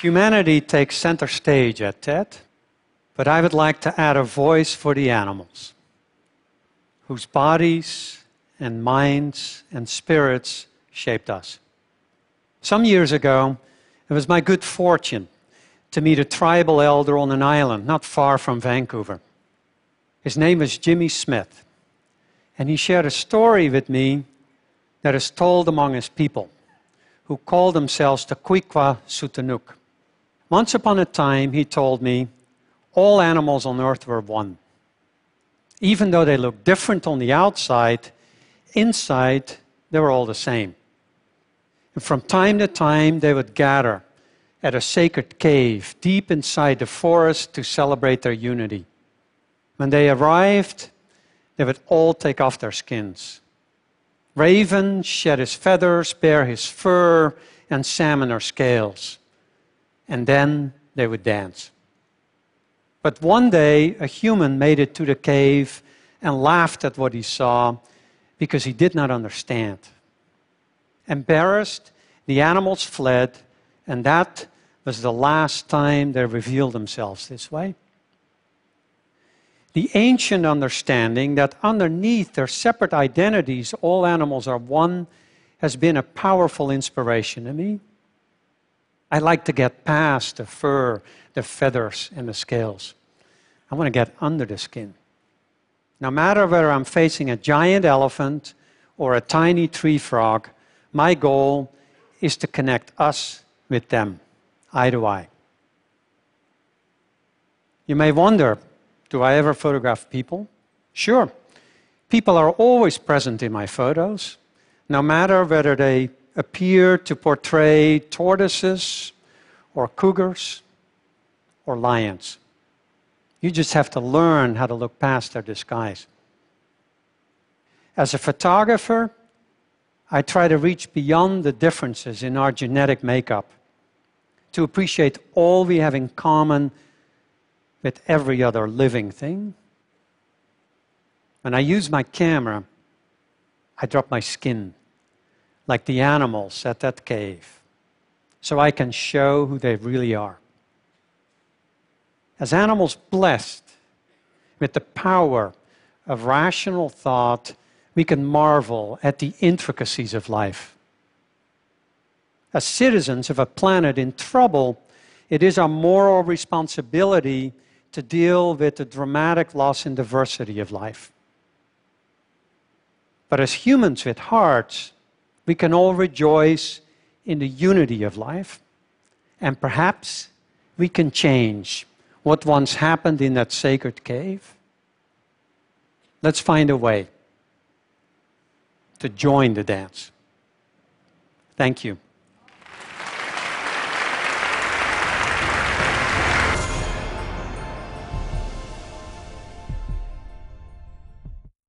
Humanity takes center stage at TED, but I would like to add a voice for the animals, whose bodies and minds and spirits shaped us. Some years ago, it was my good fortune to meet a tribal elder on an island not far from Vancouver. His name was Jimmy Smith, and he shared a story with me that is told among his people, who call themselves the Kwikwah Sutanuk. Once upon a time, he told me, all animals on earth were one. Even though they looked different on the outside, inside they were all the same. And from time to time, they would gather at a sacred cave deep inside the forest to celebrate their unity. When they arrived, they would all take off their skins. Raven shed his feathers, bear his fur, and salmon her scales and then they would dance. But one day, a human made it to the cave and laughed at what he saw because he did not understand. Embarrassed, the animals fled, and that was the last time they revealed themselves this way. The ancient understanding that underneath their separate identities, all animals are one, has been a powerful inspiration to me. I like to get past the fur, the feathers, and the scales. I want to get under the skin. No matter whether I'm facing a giant elephant or a tiny tree frog, my goal is to connect us with them, eye to eye. You may wonder do I ever photograph people? Sure. People are always present in my photos, no matter whether they appear to portray tortoises or cougars or lions. You just have to learn how to look past their disguise. As a photographer, I try to reach beyond the differences in our genetic makeup to appreciate all we have in common with every other living thing. When I use my camera, I drop my skin like the animals at that cave, so I can show who they really are. As animals blessed with the power of rational thought, we can marvel at the intricacies of life. As citizens of a planet in trouble, it is our moral responsibility to deal with the dramatic loss and diversity of life. But as humans with hearts, we can all rejoice in the unity of life, and perhaps we can change what once happened in that sacred cave. Let's find a way to join the dance. Thank you.